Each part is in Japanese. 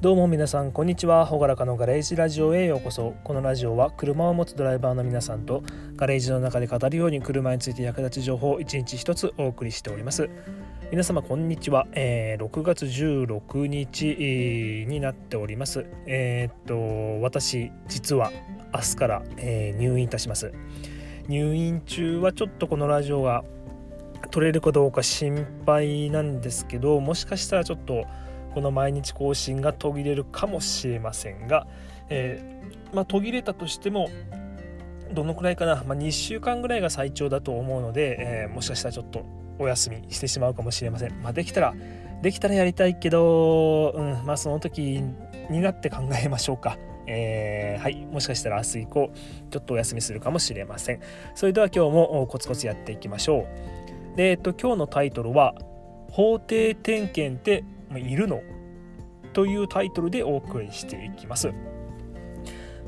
どうも皆さんこんにちは。朗らかのガレージラジオへようこそ。このラジオは車を持つドライバーの皆さんとガレージの中で語るように車について役立つ情報を一日一つお送りしております。皆様こんにちは、えー、6月16日になっております。えー、っと私実は明日から、えー、入院いたします。入院中はちょっとこのラジオが撮れるかどうか心配なんですけどもしかしたらちょっとこの毎日更新が途切れるかもしれませんが、えー、まあ、途切れたとしてもどのくらいかな、まあ、2週間ぐらいが最長だと思うので、えー、もしかしたらちょっとお休みしてしまうかもしれません。まあ、できたらできたらやりたいけど、うんまあ、その時になって考えましょうか。えー、はい、もしかしたら明日以降ちょっとお休みするかもしれません。それでは今日もコツコツやっていきましょう。で、えっと、今日のタイトルは「法定点検っているの？というタイトルでお送りしていきます。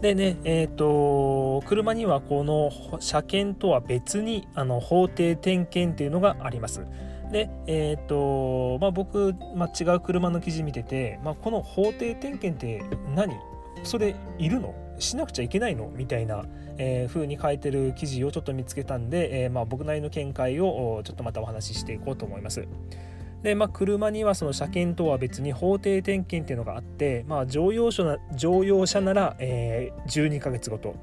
でね、えっ、ー、と、車にはこの車検とは別にあの法定点検っていうのがあります。で、えっ、ー、と、まあ、僕、まあ、違う車の記事見てて、まあ、この法定点検って何？それいるの？しなくちゃいけないの？みたいな、えー、風に書いてる記事をちょっと見つけたんで、えー、まあ、僕なりの見解をちょっとまたお話ししていこうと思います。で、まあ、車にはその車検とは別に法定点検っていうのがあって、まあ、乗用車な乗用車なら、えー、12ヶ月ごと。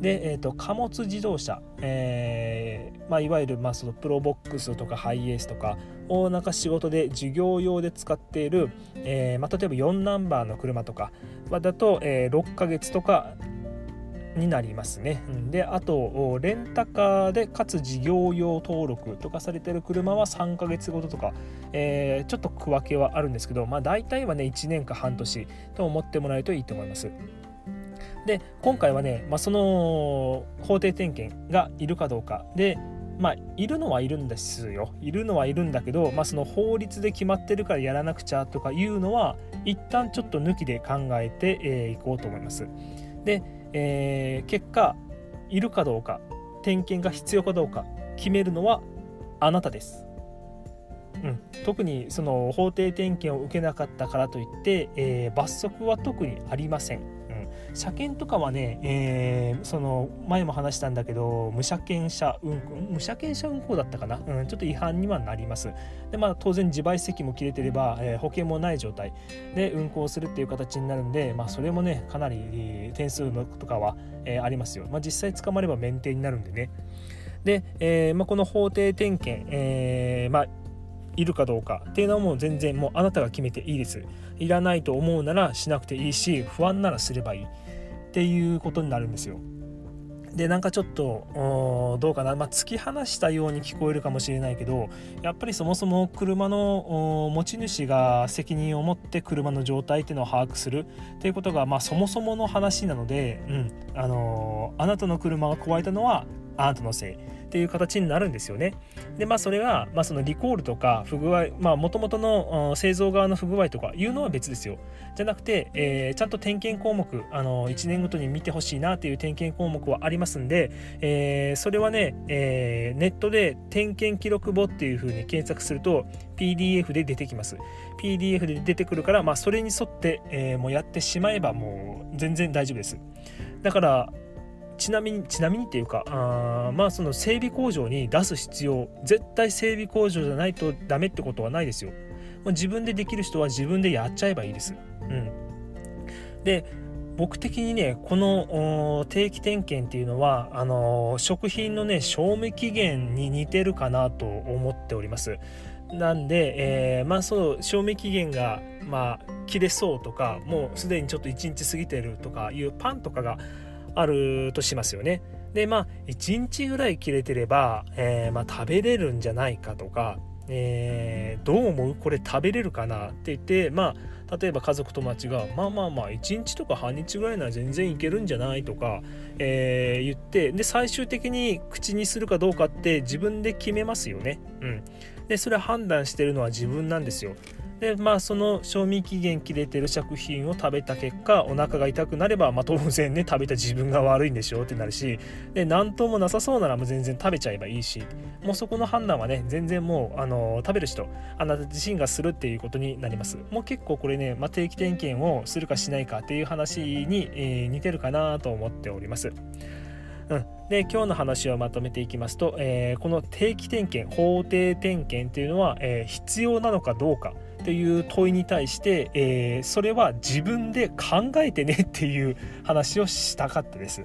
で、えーと、貨物自動車、えーまあ、いわゆる、まあ、そのプロボックスとかハイエースとかをなんか仕事で事業用で使っている、えーまあ、例えば4ナンバーの車とかだと、えー、6ヶ月とかになりますね。であとレンタカーでかつ事業用登録とかされてる車は3ヶ月ごととか、えー、ちょっと区分けはあるんですけど、まあ、大体はね1年か半年と思ってもらえるといいと思います。で今回はね、まあ、その法定点検がいるかどうかでまあ、いるのはいるんですよ。いるのはいるんだけど、まあ、その法律で決まってるからやらなくちゃとかいうのは、一旦ちょっと抜きで考えてい、えー、こうと思います。で、えー、結果いるかどうか点検が必要かどうか決めるのはあなたです。うん、特にその法定点検を受けなかったからといって、えー、罰則は特にありません。車検とかはね、えー、その前も話したんだけど無車検車運行無車検車運行だったかな、うん、ちょっと違反にはなります。でまあ当然自賠責も切れてれば、えー、保険もない状態で運行するっていう形になるんで、まあ、それもねかなり点数のとかは、えー、ありますよ、まあ、実際捕まれば免停になるんでね。で、えーまあ、この法定点検、えーまあいるかどうかっていうのはもう全然もうあなたが決めていいです。いらないと思うならしなくていいし不安ならすればいい。っていうことになるんですよ。でなんかちょっとどうかな、まあ、突き放したように聞こえるかもしれないけどやっぱりそもそも車の持ち主が責任を持って車の状態っていうのを把握する。っていうことが、まあ、そもそもの話なので、うんあのー、あなたの車が壊れたのはあなたのせいっていう形になるんですよね。でまあそれが、まあ、そのリコールとか不具合まあもともとの製造側の不具合とかいうのは別ですよ。じゃなくて、えー、ちゃんと点検項目あの1年ごとに見てほしいなっていう点検項目はありますんで、えー、それはね、えー、ネットで点検記録簿っていうふうに検索すると PDF で出てきます。PDF で出てくるから、まあ、それに沿って、えー、もうやってしまえばもう全然大丈夫です。だからちなみにちなみにっていうかあまあその整備工場に出す必要絶対整備工場じゃないとダメってことはないですよ。もう自分でできる人は自分でやっちゃえばいいです。うん、で僕的にねこの定期点検っていうのはあの食品のね賞味期限に似てるかなと思っております。なんで、えー、まあそう賞味期限がまあ切れそうとかもうすでにちょっと1日過ぎてるとかいうパンとかがあるとしますよね。でまあ1日ぐらい切れてれば、えー、まあ、食べれるんじゃないかとか、えー、どう思う？これ食べれるかな？って言ってまあ例えば家族友達がまあまあまあ1日とか半日ぐらいなら全然いけるんじゃないとか、えー、言ってで最終的に口にするかどうかって自分で決めますよね。うん、でそれ判断してるのは自分なんですよ。でまあその賞味期限切れてる食品を食べた結果お腹が痛くなれば、まあ、当然ね食べた自分が悪いんでしょうってなるしで何ともなさそうならもう全然食べちゃえばいいしもうそこの判断はね全然もうあの食べる人あなた自身がするっていうことになります。もう結構これね、まあ、定期点検をするかしないかっていう話に、えー、似てるかなと思っております。うん、で今日の話をまとめていきますと、えー、この定期点検法定点検っていうのは、えー、必要なのかどうか。っていう問いに対して、えー、それは自分で考えてねっていう話をしたかったです。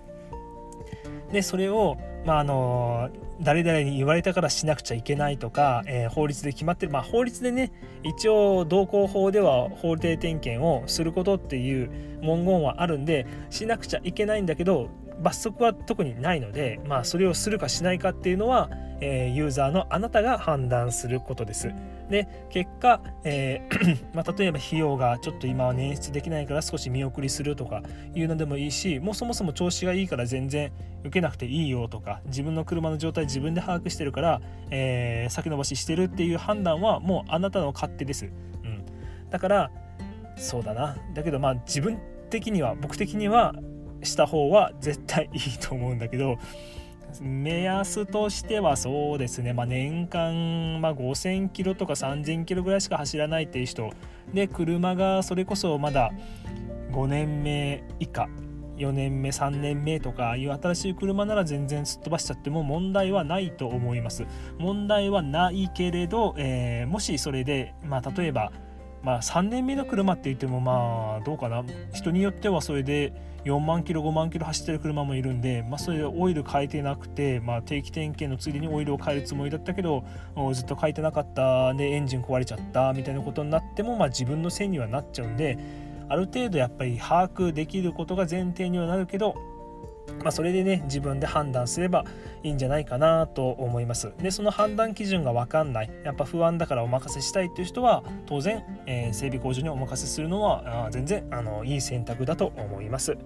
でそれを、まあ、あの誰々に言われたからしなくちゃいけないとか、えー、法律で決まってる、まあ、法律でね一応道交法では法定点検をすることっていう文言はあるんでしなくちゃいけないんだけど罰則は特にないので、まあ、それをするかしないかっていうのは、えー、ユーザーのあなたが判断することです。で結果、えー まあ、例えば費用がちょっと今は捻出できないから少し見送りするとかいうのでもいいしもうそもそも調子がいいから全然受けなくていいよとか自分の車の状態自分で把握してるから、えー、先延ばししてるっていう判断はもうあなたの勝手です。うん、だからそうだなだけどまあ自分的には僕的にはした方は絶対いいと思うんだけど目安としてはそうですね、まあ、年間、まあ、5000キロとか3000キロぐらいしか走らないっていう人。で車がそれこそまだ5年目以下4年目3年目とかいう新しい車なら全然すっ飛ばしちゃっても問題はないと思います。問題はないけれど、えー、もしそれで、まあ、例えばまあ、3年目の車って言ってもまあどうかな。人によってはそれで4万キロ5万キロ走ってる車もいるんで、まあ、それでオイル変えてなくて、まあ、定期点検のついでにオイルを変えるつもりだったけどずっと変えてなかった。でエンジン壊れちゃった。みたいなことになっても、まあ、自分のせいにはなっちゃうんである程度やっぱり把握できることが前提にはなるけどまあ、それでね自分で判断すればいいんじゃないかなと思います。でその判断基準が分かんない。やっぱ不安だからお任せしたいっていう人は当然、えー、整備工場にお任せするのはあ全然あのいい選択だと思います。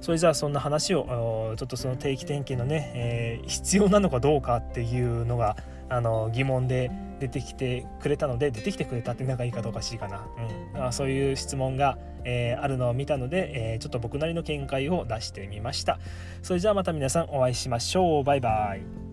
それじゃあそんな話をちょっとその定期点検のね、えー、必要なのかどうかっていうのがあの疑問で出てきてくれたので出てきてくれたってなんかいいかどうかしいかな、うん、あそういう質問が、えー、あるのを見たので、えー、ちょっと僕なりの見解を出してみました。それじゃあまた皆さんお会いしましょう。バイバイ。